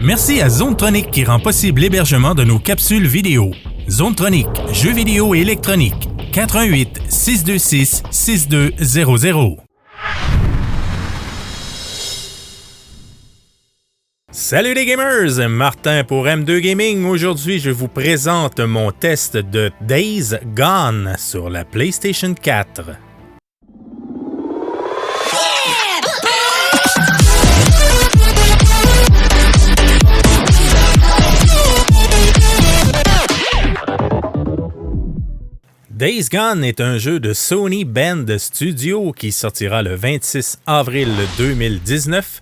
Merci à ZoneTronic qui rend possible l'hébergement de nos capsules vidéo. ZoneTronic, jeux vidéo et électronique. 88 626 6200. Salut les gamers, Martin pour M2 Gaming. Aujourd'hui, je vous présente mon test de Days Gone sur la PlayStation 4. Days Gone est un jeu de Sony Band Studio qui sortira le 26 avril 2019.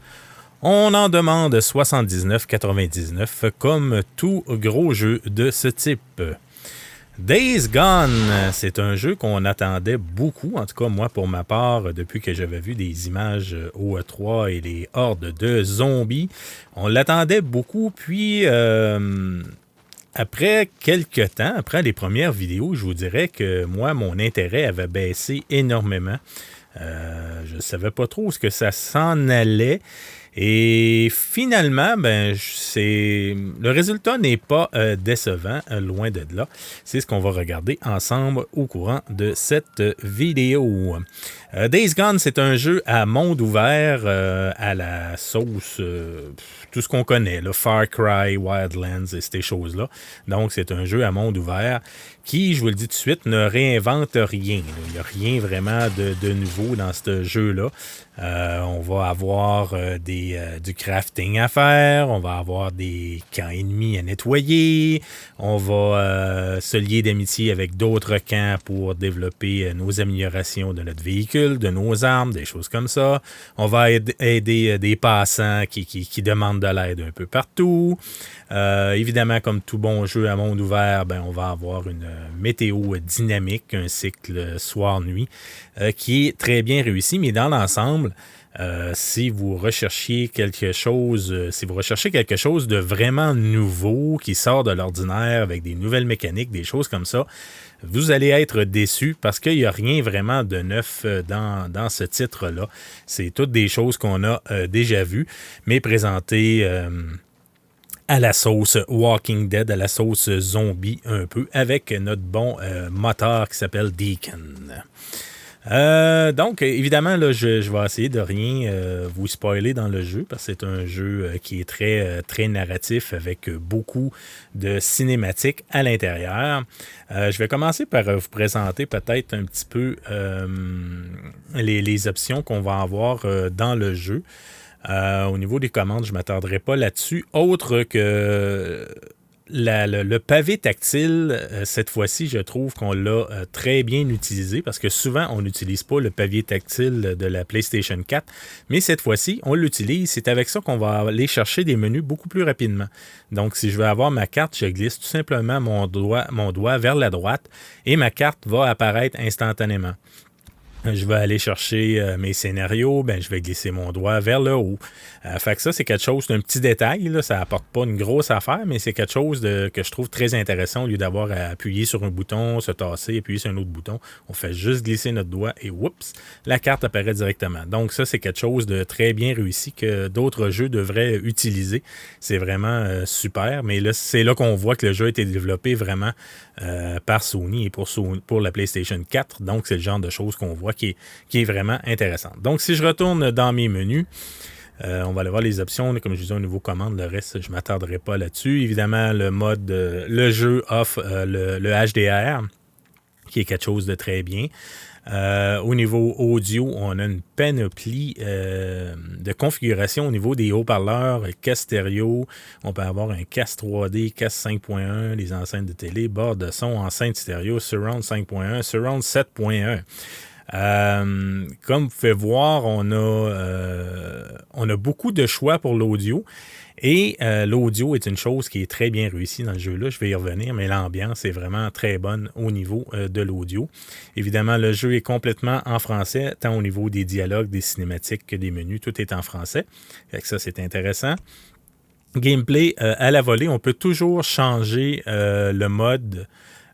On en demande 79,99 comme tout gros jeu de ce type. Days Gone, c'est un jeu qu'on attendait beaucoup, en tout cas moi pour ma part, depuis que j'avais vu des images au E3 et les hordes de zombies. On l'attendait beaucoup, puis euh, après quelques temps, après les premières vidéos, je vous dirais que moi, mon intérêt avait baissé énormément. Euh, je ne savais pas trop ce que ça s'en allait. Et finalement, ben, c'est le résultat n'est pas euh, décevant, euh, loin de là. C'est ce qu'on va regarder ensemble au courant de cette vidéo. Days Gone, c'est un jeu à monde ouvert à la sauce tout ce qu'on connaît, le Far Cry, Wildlands et ces choses-là. Donc, c'est un jeu à monde ouvert qui, je vous le dis tout de suite, ne réinvente rien. Il n'y a rien vraiment de, nouveau dans ce jeu-là. Euh, on va avoir euh, euh, du crafting à faire, on va avoir des camps ennemis à nettoyer, on va se lier d'amitié avec d'autres camps pour développer nos améliorations de notre véhicule, de nos armes, des choses comme ça. On va aider, des passants qui, qui demandent de l'aide un peu partout. évidemment, comme tout bon jeu à monde ouvert, ben, on va avoir une météo dynamique, un cycle soir-nuit, qui est très bien réussi, mais dans l'ensemble, euh, si vous recherchiez quelque chose, euh, si vous recherchez quelque chose de vraiment nouveau qui sort de l'ordinaire avec des nouvelles mécaniques, des choses comme ça, vous allez être déçu parce qu'il n'y a rien vraiment de neuf euh, dans, ce titre-là. C'est toutes des choses qu'on a déjà vues, mais présentées à la sauce Walking Dead, à la sauce zombie un peu, avec notre bon moteur qui s'appelle Deacon. Euh, donc, évidemment, là, je, vais essayer de rien euh, vous spoiler dans le jeu parce que c'est un jeu euh, qui est très, très narratif avec beaucoup de cinématiques à l'intérieur. je vais commencer par vous présenter peut-être un petit peu les, les, options qu'on va avoir dans le jeu. au niveau des commandes, je ne m'attarderai pas là-dessus, autre que le, pavé tactile, euh, cette fois-ci, je trouve qu'on l'a euh, très bien utilisé parce que souvent, on n'utilise pas le pavé tactile de la PlayStation 4, mais cette fois-ci, on l'utilise. C'est avec ça qu'on va aller chercher des menus beaucoup plus rapidement. Donc, si je veux avoir ma carte, je glisse tout simplement mon doigt, mon doigt vers la droite et ma carte va apparaître instantanément je vais aller chercher euh, mes scénarios, ben, je vais glisser mon doigt vers le haut. Euh, fait que ça, c'est quelque chose d'un petit détail. Là, ça apporte pas une grosse affaire, mais c'est quelque chose de, que je trouve très intéressant au lieu d'avoir à appuyer sur un bouton, se tasser, appuyer sur un autre bouton. On fait juste glisser notre doigt et oups, la carte apparaît directement. Donc ça, c'est quelque chose de très bien réussi que d'autres jeux devraient utiliser. C'est vraiment euh, super, mais là, c'est là qu'on voit que le jeu a été développé vraiment par Sony et pour, pour la PlayStation 4. Donc c'est le genre de choses qu'on voit qui est, vraiment intéressante. Donc, si je retourne dans mes menus, euh, on va aller voir les options. Comme je disais, au niveau commande, le reste, je ne m'attarderai pas là-dessus. Évidemment, le mode, euh, le jeu offre euh, le, HDR, qui est quelque chose de très bien. au niveau audio, on a une panoplie de configuration au niveau des haut-parleurs, casque stéréo. On peut avoir un casque 3D, casque 5.1, les enceintes de télé, bord de son, enceinte stéréo, surround 5.1, surround 7.1. Euh, comme vous pouvez voir, on a, euh, on a beaucoup de choix pour l'audio. Et euh, l'audio est une chose qui est très bien réussie dans le jeu-là. Je vais y revenir, mais l'ambiance est vraiment très bonne au niveau de l'audio. Évidemment, le jeu est complètement en français, tant au niveau des dialogues, des cinématiques que des menus. Tout est en français. ça, c'est intéressant. Gameplay à la volée, on peut toujours changer le mode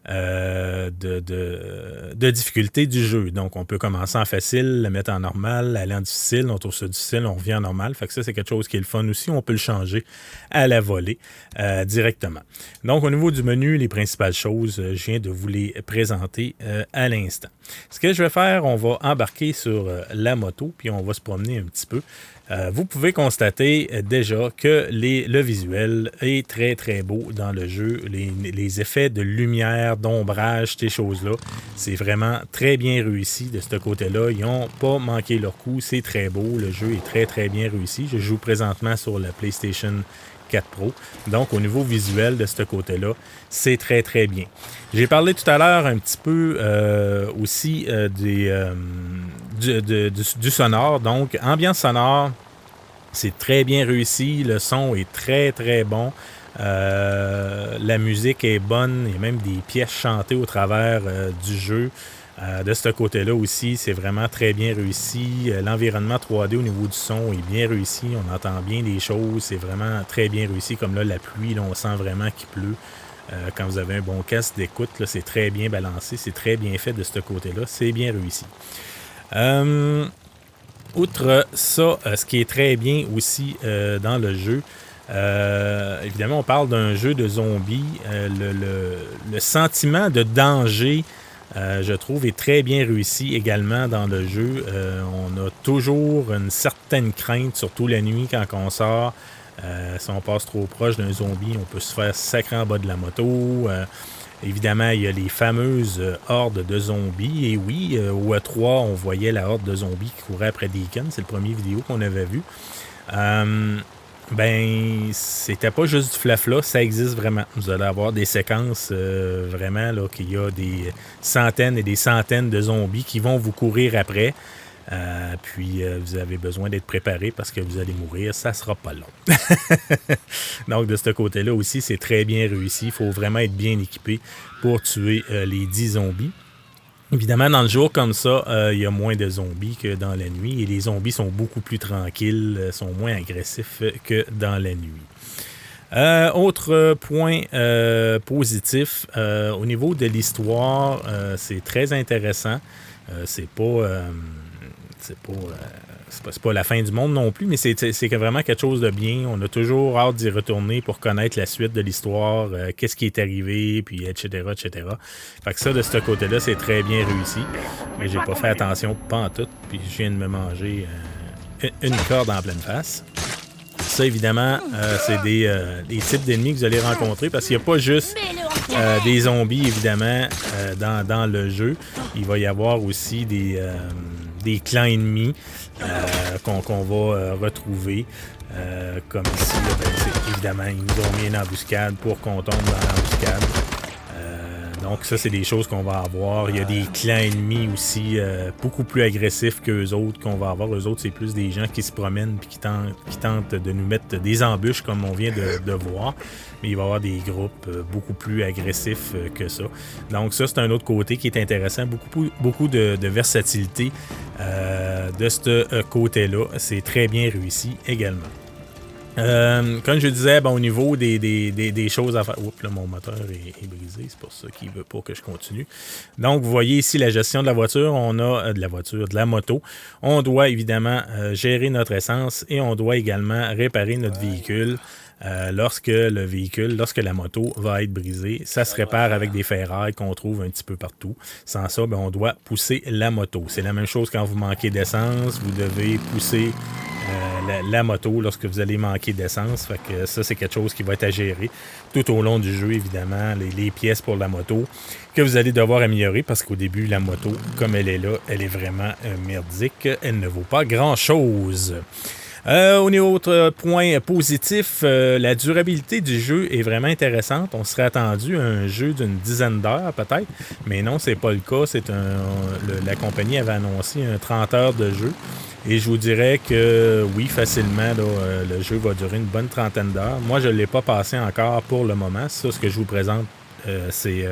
euh, de, de, difficulté du jeu. Donc, on peut commencer en facile, le mettre en normal, aller en difficile, on trouve ça difficile, on revient en normal. Fait que ça, c'est quelque chose qui est le fun aussi. On peut le changer à la volée euh, directement. Donc, au niveau du menu, les principales choses, euh, je viens de vous les présenter à l'instant. Ce que je vais faire, on va embarquer sur la moto, puis on va se promener un petit peu. Euh, vous pouvez constater euh, déjà que le visuel est très très beau dans le jeu. Les, effets de lumière, d'ombrage, ces choses-là, c'est vraiment très bien réussi de ce côté-là. Ils n'ont pas manqué leur coup. C'est très beau. Le jeu est très très bien réussi. Je joue présentement sur la PlayStation 4 Pro. Donc, au niveau visuel de ce côté-là, c'est très, très bien. J'ai parlé tout à l'heure un petit peu euh, aussi des, du, sonore. Donc, ambiance sonore, c'est très bien réussi. Le son est très, très bon. Euh, la musique est bonne. Il y a même des pièces chantées au travers euh, du jeu. Euh, de ce côté-là aussi, c'est vraiment très bien réussi. L'environnement 3D au niveau du son est bien réussi. On entend bien les choses. C'est vraiment très bien réussi. Comme là, la pluie, on sent vraiment qu'il pleut. quand vous avez un bon casque d'écoute, c'est très bien balancé. C'est très bien fait de ce côté-là. C'est bien réussi. Euh, outre ça, euh, ce qui est très bien aussi euh, dans le jeu, évidemment, on parle d'un jeu de zombies. le, sentiment de danger, je trouve, est très bien réussi également dans le jeu. on a toujours une certaine crainte, surtout la nuit quand on sort. si on passe trop proche d'un zombie, on peut se faire sacrer en bas de la moto. Évidemment, il y a les fameuses euh, hordes de zombies. Et oui, euh, au E3, on voyait la horde de zombies qui courait après Deacon. C'est le premier vidéo qu'on avait vu. Euh, ben, c'était pas juste du flafla, ça existe vraiment. Vous allez avoir des séquences vraiment là qu'il y a des centaines et des centaines de zombies qui vont vous courir après. Euh, puis euh, vous avez besoin d'être préparé parce que vous allez mourir, ça sera pas long. Donc de ce côté-là aussi, c'est très bien réussi. Il faut vraiment être bien équipé pour tuer euh, les 10 zombies. Évidemment, dans le jour comme ça, il y a moins de zombies que dans la nuit et les zombies sont beaucoup plus tranquilles, sont moins agressifs que dans la nuit. autre point positif, au niveau de l'histoire, c'est très intéressant. c'est pas c'est pas, euh, pas, pas, la fin du monde non plus, mais c'est vraiment quelque chose de bien. On a toujours hâte d'y retourner pour connaître la suite de l'histoire, euh, qu'est-ce qui est arrivé, puis etc., etc. Fait que ça, de ce côté-là, c'est très bien réussi. Mais j'ai pas fait attention, pas en tout, puis je viens de me manger euh, une corde en pleine face. Ça, évidemment, c'est des, des, types d'ennemis que vous allez rencontrer parce qu'il n'y a pas juste des zombies, évidemment, dans, dans, le jeu. Il va y avoir aussi des des clans ennemis euh, qu'on va euh, retrouver. Euh, comme ici, ben, évidemment, ils nous ont une embuscade pour qu'on tombe dans l'embuscade. Donc ça, c'est des choses qu'on va avoir. Il y a des clans ennemis aussi beaucoup plus agressifs qu'eux autres qu'on va avoir. Eux autres, c'est plus des gens qui se promènent et qui tentent, de nous mettre des embûches comme on vient de, voir mais il va y avoir des groupes euh, beaucoup plus agressifs euh, que ça. Donc ça, c'est un autre côté qui est intéressant. Beaucoup, de, versatilité euh, de ce côté-là. C'est très bien réussi également. Comme je disais, bon, au niveau des, choses à faire. Oups, là, mon moteur est, brisé, c'est pour ça qu'il ne veut pas que je continue. Donc, vous voyez ici la gestion de la voiture. On a de la voiture, de la moto. On doit évidemment gérer notre essence et on doit également réparer notre véhicule. Euh, lorsque le véhicule, lorsque la moto va être brisée, ça se répare avec des ferrailles qu'on trouve un petit peu partout. Sans ça, ben, on doit pousser la moto. C'est la même chose quand vous manquez d'essence, vous devez pousser euh, la, moto lorsque vous allez manquer d'essence. Fait que ça, c'est quelque chose qui va être à gérer tout au long du jeu, évidemment, les, pièces pour la moto que vous allez devoir améliorer parce qu'au début, la moto, comme elle est là, elle est vraiment euh, merdique. Elle ne vaut pas grand-chose. Euh, au niveau autre point positif, euh, la durabilité du jeu est vraiment intéressante. On serait attendu à un jeu d'une dizaine d'heures peut-être, mais non, c'est pas le cas. C'est la compagnie avait annoncé un 30 heures de jeu. Et je vous dirais que oui, facilement, euh, le jeu va durer une bonne trentaine d'heures. Moi, je ne l'ai pas passé encore pour le moment. Ça, ce que je vous présente, c'est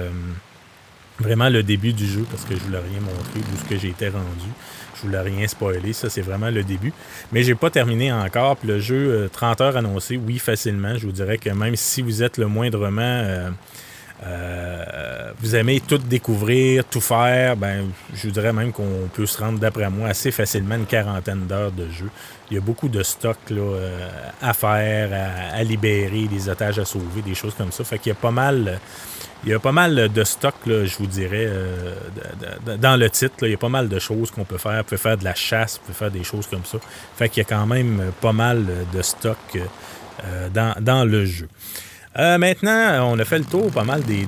vraiment le début du jeu parce que je ne vous l'ai rien montré d'où ce que j'ai été rendu. Je voulais rien spoiler, ça c'est vraiment le début. Mais j'ai pas terminé encore. Puis le jeu, 30 euh, heures annoncé, oui, facilement. Je vous dirais que même si vous êtes le moindrement euh, vous aimez tout découvrir, tout faire, ben, je vous dirais même qu'on peut se rendre, d'après moi, assez facilement une quarantaine d'heures de jeu. Il y a beaucoup de stocks à faire, à, libérer, des otages à sauver, des choses comme ça. Fait qu'il y a pas mal il y a pas mal de stocks, je vous dirais, euh, dans le titre. il y a pas mal de choses qu'on peut faire. On peut faire de la chasse, on peut faire des choses comme ça. Fait qu'il y a quand même pas mal de stocks euh, dans, le jeu. Euh, maintenant, on a fait le tour pas mal des,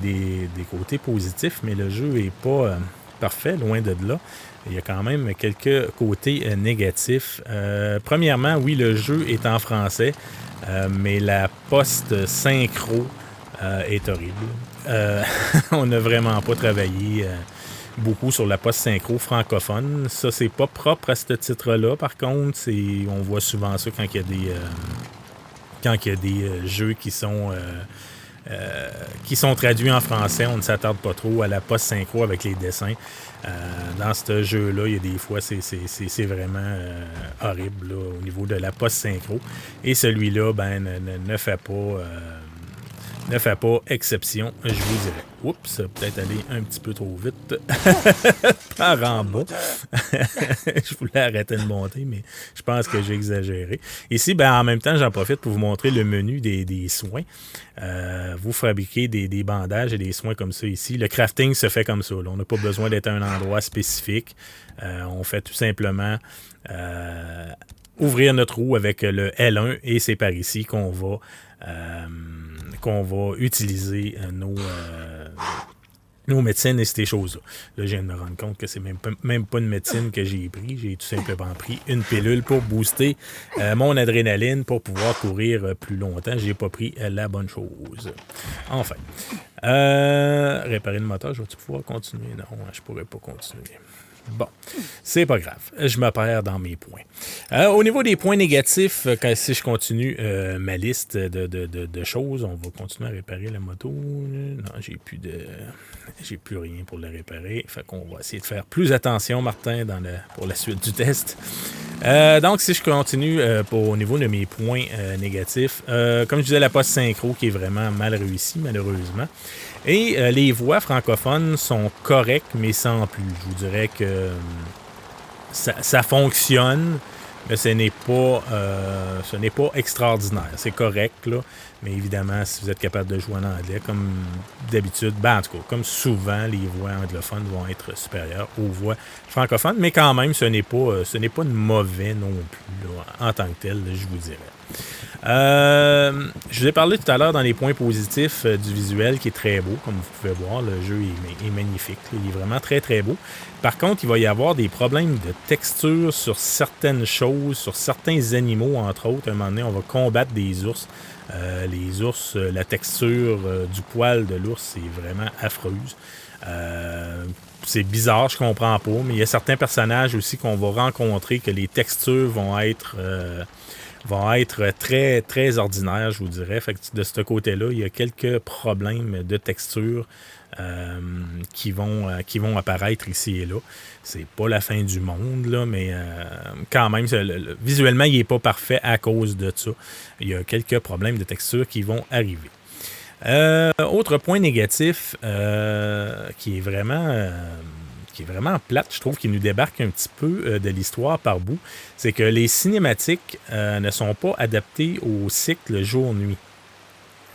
côtés positifs, mais le jeu n'est pas parfait, loin de là. Il y a quand même quelques côtés négatifs. premièrement, oui, le jeu est en français, mais la poste synchro est horrible. Euh, on n'a vraiment pas travaillé euh, beaucoup sur la post-synchro francophone. Ça, c'est pas propre à ce titre-là. Par contre, on voit souvent ça quand il y a des, euh, jeux qui sont, qui sont traduits en français. On ne s'attarde pas trop à la post-synchro avec les dessins. dans ce jeu-là, il y a des fois, c'est vraiment horrible au niveau de la post-synchro. Et celui-là, ben, ne, fait pas ne fait pas exception, je vous dirais. Oups, peut-être aller un petit peu trop vite par en bas. je voulais arrêter de monter, mais je pense que j'ai exagéré. Ici, ben, en même temps, j'en profite pour vous montrer le menu des, soins. Euh, vous fabriquez des, bandages et des soins comme ça ici. Le crafting se fait comme ça. On n'a pas besoin d'être à un endroit spécifique. Euh, on fait tout simplement euh, ouvrir notre roue avec le L1 et c'est par ici qu'on va qu'on va utiliser euh, nos, euh, nos médecines et ces choses-là. Là, je viens de me rendre compte que c'est même même pas une médecine que j'ai pris. J'ai tout simplement pris une pilule pour booster euh, mon adrénaline pour pouvoir courir plus longtemps. J'ai pas pris la bonne chose. Enfin. réparer le moteur, je vais pouvoir continuer? Non, je pourrais pas continuer. Bon, c'est pas grave. Je me perds dans mes points. Euh, au niveau des points négatifs, euh, si je continue euh, ma liste de, choses, on va continuer à réparer la moto. Non, j'ai plus de. J'ai plus rien pour la réparer. Fait qu'on va essayer de faire plus attention, Martin, pour la suite du test. Donc, si je continue pour, au niveau de mes points négatifs, comme je disais, la poste synchro qui est vraiment mal réussie, malheureusement. Et euh, les voix francophones sont correctes, mais sans plus. Je vous dirais que euh, ça, fonctionne, mais ce n'est pas, euh, ce n'est pas extraordinaire. C'est correct, là. Mais évidemment, si vous êtes capable de jouer en anglais, comme d'habitude, ben en tout cas, comme souvent, les voix anglophones vont être supérieures aux voix francophones. Mais quand même, ce n'est pas, ce n'est pas mauvais non plus, en tant que tel, je vous dirais. Euh, je vous ai parlé tout à l'heure dans les points positifs euh, du visuel qui est très beau, comme vous pouvez voir. Le jeu est, magnifique. Il est vraiment très très beau. Par contre, il va y avoir des problèmes de texture sur certaines choses, sur certains animaux, entre autres. À un moment donné, on va combattre des ours. Euh, les ours, la texture du poil de l'ours, c'est vraiment affreuse. c'est bizarre, je comprends pas, mais il y a certains personnages aussi qu'on va rencontrer que les textures vont être vont être très, très ordinaires, je vous dirais. Fait que de ce côté-là, il y a quelques problèmes de texture euh, qui, vont, euh, qui vont apparaître ici et là. C'est pas la fin du monde, là, mais euh, quand même, visuellement, il n'est pas parfait à cause de ça. Il y a quelques problèmes de texture qui vont arriver. autre point négatif qui est vraiment qui est vraiment plate, je trouve, qui nous débarque un petit peu euh, de l'histoire par bout, c'est que les cinématiques euh, ne sont pas adaptées au cycle jour-nuit.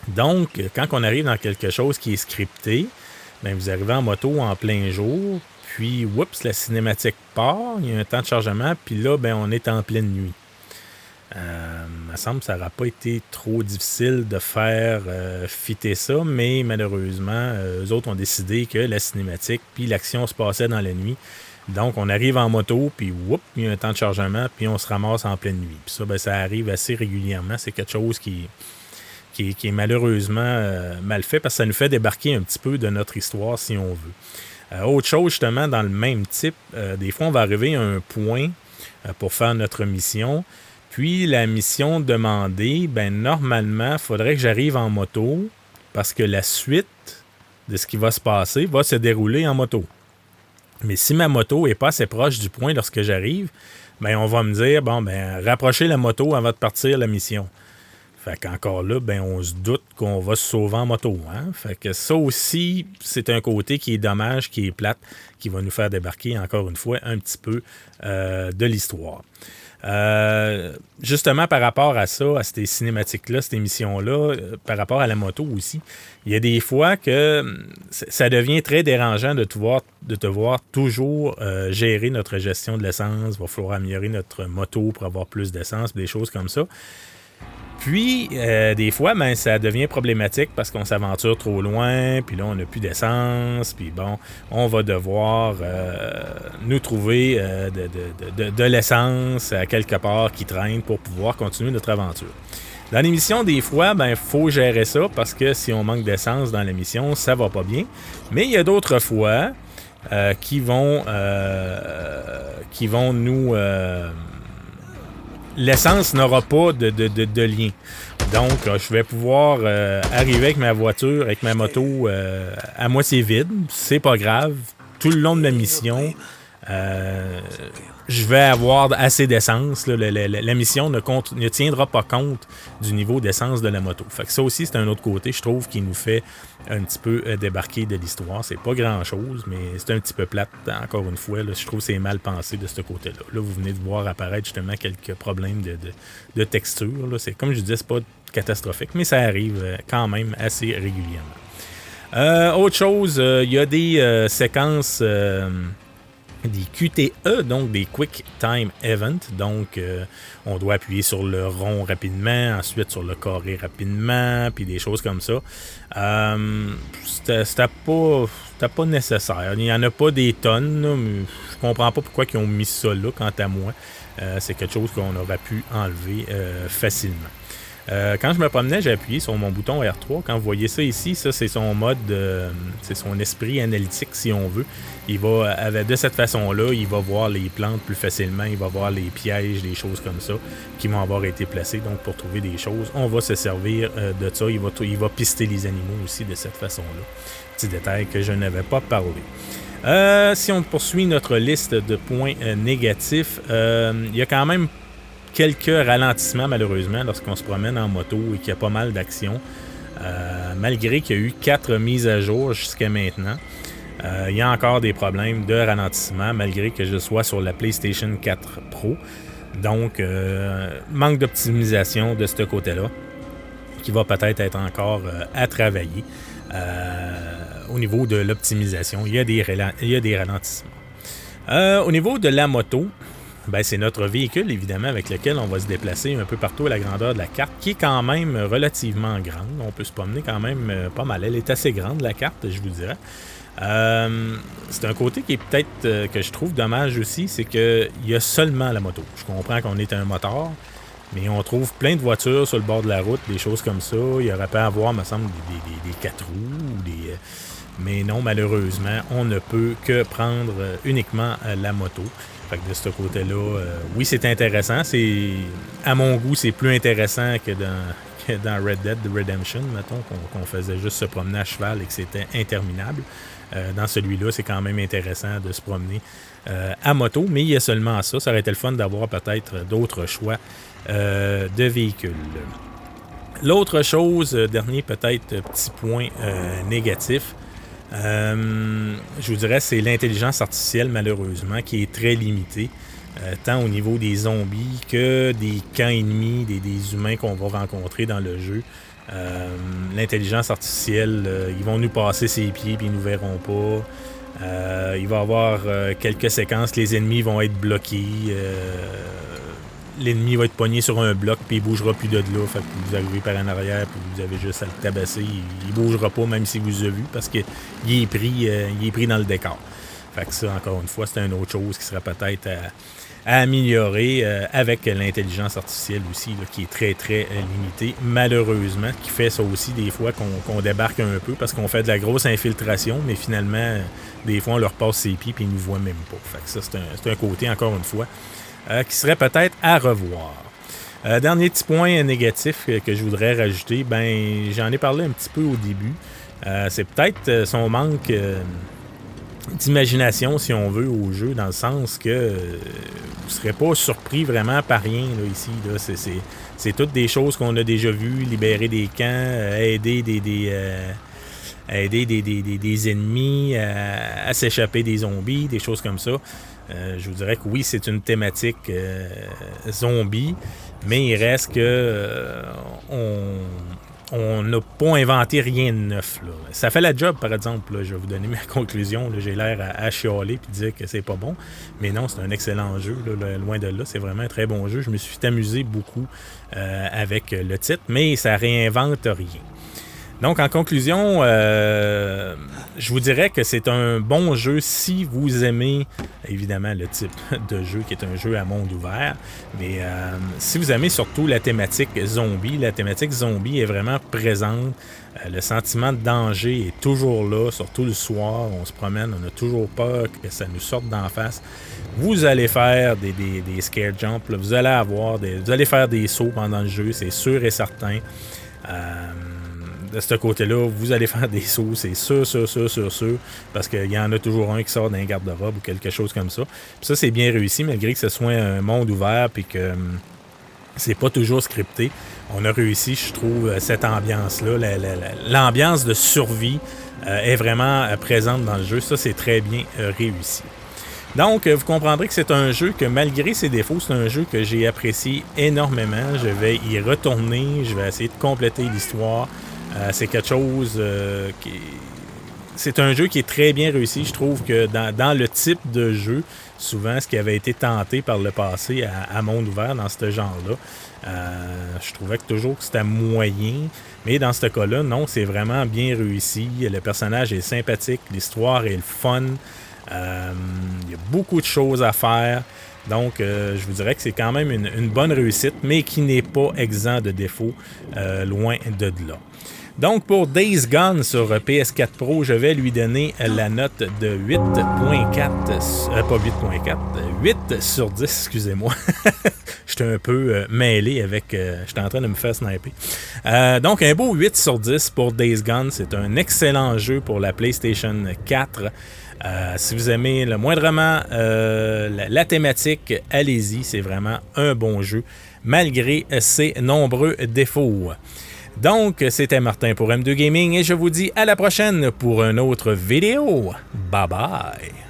Donc, quand on arrive dans quelque chose qui est scripté, bien, vous arrivez en moto en plein jour, puis, oups, la cinématique part, il y a un temps de chargement, puis là, ben, on est en pleine nuit. Euh, il me semble que ça n'aura pas été trop difficile de faire euh, fitter ça, mais malheureusement, euh, eux autres ont décidé que la cinématique puis l'action se passait dans la nuit. Donc, on arrive en moto, puis whoop, il y a un temps de chargement, puis on se ramasse en pleine nuit. Puis ça, ben, ça arrive assez régulièrement. C'est quelque chose qui, qui, est malheureusement mal fait parce que ça nous fait débarquer un petit peu de notre histoire si on veut. autre chose, justement, dans le même type, des fois, on va arriver à un point pour faire notre mission. Puis la mission demandée, ben normalement, il faudrait que j'arrive en moto parce que la suite de ce qui va se passer va se dérouler en moto. Mais si ma moto est pas assez proche du point lorsque j'arrive, ben on va me dire bon ben rapprochez la moto avant de partir la mission. Fait qu'encore là, ben, on se doute qu'on va se sauver en moto. Hein? Fait que ça aussi, c'est un côté qui est dommage, qui est plate, qui va nous faire débarquer, encore une fois, un petit peu euh, de l'histoire. Euh, justement, par rapport à ça, à ces cinématiques-là, cette émission-là, euh, par rapport à la moto aussi, il y a des fois que hum, ça devient très dérangeant de te voir, de te voir toujours euh, gérer notre gestion de l'essence. Il va falloir améliorer notre moto pour avoir plus d'essence, des choses comme ça. Puis, euh, des fois, ben, ça devient problématique parce qu'on s'aventure trop loin, puis là, on n'a plus d'essence, puis bon, on va devoir euh, nous trouver euh, de, l'essence à quelque part qui traîne pour pouvoir continuer notre aventure. Dans l'émission, des fois, ben, faut gérer ça parce que si on manque d'essence dans l'émission, ça va pas bien. Mais il y a d'autres fois qui vont qui vont nous l'essence n'aura pas de, lien. Donc, euh, je vais pouvoir euh, arriver avec ma voiture, avec ma moto euh, à moitié vide. C'est pas grave. Tout le long de la mission, je vais avoir assez d'essence. La, mission ne, compte, ne tiendra pas compte du niveau d'essence de la moto. Fait que ça aussi, c'est un autre côté, je trouve, qui nous fait un petit peu euh, débarquer de l'histoire. C'est pas grand-chose, mais c'est un petit peu plate, encore une fois. je trouve que c'est mal pensé de ce côté-là. Là, vous venez de voir apparaître justement quelques problèmes de, texture. Comme je disais, c'est pas catastrophique, mais ça arrive euh, quand même assez régulièrement. Euh, autre chose, il y a des séquences des QTE, donc des Quick Time Event. Donc, euh, on doit appuyer sur le rond rapidement, ensuite sur le carré rapidement, puis des choses comme ça. Euh, C'était pas, pas nécessaire. Il n'y en a pas des tonnes, mais je comprends pas pourquoi ils ont mis ça là, quant à moi. Euh, c'est quelque chose qu'on aurait pu enlever euh, facilement. Euh, quand je me promenais, j'ai appuyé sur mon bouton R3. Quand vous voyez ça ici, ça c'est son mode, c'est son esprit analytique si on veut. Il va, de cette façon-là, il va voir les plantes plus facilement, il va voir les pièges, des choses comme ça qui vont avoir été placées. Donc pour trouver des choses, on va se servir euh, de ça. Il va, il va pister les animaux aussi de cette façon-là. Petit détail que je n'avais pas parlé. Euh, si on poursuit notre liste de points négatifs, il y a quand même quelques ralentissements malheureusement lorsqu'on se promène en moto et qu'il y a pas mal d'actions. Euh, malgré qu'il y a eu quatre mises à jour jusqu'à maintenant, euh, il y a encore des problèmes de ralentissement malgré que je sois sur la PlayStation 4 Pro. Donc, euh, manque d'optimisation de ce côté-là qui va peut-être être encore à travailler au niveau de l'optimisation. Il, il, y a des ralentissements. au niveau de la moto, ben, c'est notre véhicule, évidemment, avec lequel on va se déplacer un peu partout à la grandeur de la carte, qui est quand même relativement grande. On peut se promener quand même euh, pas mal. Elle est assez grande, la carte, je vous dirais. Euh, c'est un côté qui est peut-être euh, que je trouve dommage aussi, c'est qu'il y a seulement la moto. Je comprends qu'on est un moteur, mais on trouve plein de voitures sur le bord de la route, des choses comme ça. Il y aurait pas à avoir, me semble, des, quatre roues, des... mais non, malheureusement, on ne peut que prendre uniquement la moto. Fait que de ce côté-là, euh, oui, c'est intéressant. C'est À mon goût, c'est plus intéressant que dans, dans Red Dead Redemption, mettons, qu'on faisait juste se promener à cheval et que c'était interminable. Euh, dans celui-là, c'est quand même intéressant de se promener euh, à moto, mais il y a seulement ça. Ça aurait été le fun d'avoir peut-être d'autres choix de véhicules. L'autre chose, dernier peut-être petit point négatif, euh, je vous dirais, c'est l'intelligence artificielle, malheureusement, qui est très limitée, euh, tant au niveau des zombies que des camps ennemis, des, humains qu'on va rencontrer dans le jeu. Euh, l'intelligence artificielle, ils vont nous passer ses pieds puis ils nous verront pas. il va y avoir quelques séquences, les ennemis vont être bloqués l'ennemi va être pogné sur un bloc, puis il bougera plus de là. Fait que vous arrivez par en arrière, puis vous avez juste à le tabasser. Il, bougera pas, même si vous avez vu, parce qu'il est, pris, euh, est pris dans le décor. Fait que ça, encore une fois, c'est une autre chose qui serait peut-être à, améliorer euh, avec l'intelligence artificielle aussi, qui est très, très euh, limitée, malheureusement, qui fait ça aussi des fois qu'on débarque un peu parce qu'on fait de la grosse infiltration, mais finalement, des fois, on leur passe ses pieds, puis ils ne nous voient même pas. Fait que ça, c'est un côté, encore une fois, euh, qui serait peut-être à revoir. Euh, dernier petit point négatif que, je voudrais rajouter, ben j'en ai parlé un petit peu au début. Euh, c'est peut-être son manque d'imagination, si on veut, au jeu, dans le sens que vous ne serez pas surpris vraiment par rien ici. C'est, toutes des choses qu'on a déjà vues, libérer des camps, aider des, aider des, des, des, ennemis à, s'échapper des zombies, des choses comme ça. je vous dirais que oui, c'est une thématique zombie, mais il reste que on, n'a pas inventé rien de neuf. Ça fait la job, par exemple. je vais vous donner ma conclusion. J'ai l'air à, chialer et dire que c'est pas bon. Mais non, c'est un excellent jeu. loin de là, c'est vraiment un très bon jeu. Je me suis amusé beaucoup euh, avec le titre, mais ça réinvente rien. Donc, en conclusion, euh, je vous dirais que c'est un bon jeu si vous aimez, évidemment, le type de jeu qui est un jeu à monde ouvert. Mais euh, si vous aimez surtout la thématique zombie, la thématique zombie est vraiment présente. Euh, le sentiment de danger est toujours là, surtout le soir. On se promène, on n'a toujours peur que ça nous sorte d'en face. Vous allez faire des, des, scare jumps, vous allez avoir des, vous allez faire des sauts pendant le jeu, c'est sûr et certain de ce côté-là, vous allez faire des sauts, c'est sûr, sûr, sûr, sûr, sûr, parce qu'il y en a toujours un qui sort d'un garde-robe ou quelque chose comme ça. Ça, c'est bien réussi, malgré que ce soit un monde ouvert puis que hum, c'est pas toujours scripté. On a réussi, je trouve, euh, cette ambiance-là. L'ambiance de survie euh, est vraiment euh, présente dans le jeu. Ça, c'est très bien réussi. Donc, vous comprendrez que c'est un jeu que, malgré ses défauts, c'est un jeu que j'ai apprécié énormément. Je vais y retourner, je vais essayer de compléter l'histoire. Euh, c'est quelque chose euh, qui. C'est un jeu qui est très bien réussi. Je trouve que dans, le type de jeu, souvent ce qui avait été tenté par le passé à, monde ouvert dans ce genre-là, euh, je trouvais que toujours que c'était moyen. Mais dans ce cas-là, non, c'est vraiment bien réussi. Le personnage est sympathique, l'histoire est le fun. il y a beaucoup de choses à faire. Donc, je vous dirais que c'est quand même une, bonne réussite, mais qui n'est pas exempt de défauts, loin de là. Donc, pour Days Gone sur PS4 Pro, je vais lui donner la note de 8.4, euh, pas 8.4, 8 sur 10, excusez-moi. J'étais un peu euh, mêlé avec. Euh, j'étais en train de me faire sniper. donc, un beau 8 sur 10 pour Days Gone. C'est un excellent jeu pour la PlayStation 4. Euh, si vous aimez le moindrement euh, la, thématique, allez-y, c'est vraiment un bon jeu, malgré ses nombreux défauts. Donc, c'était Martin pour M2 Gaming et je vous dis à la prochaine pour une autre vidéo. Bye bye!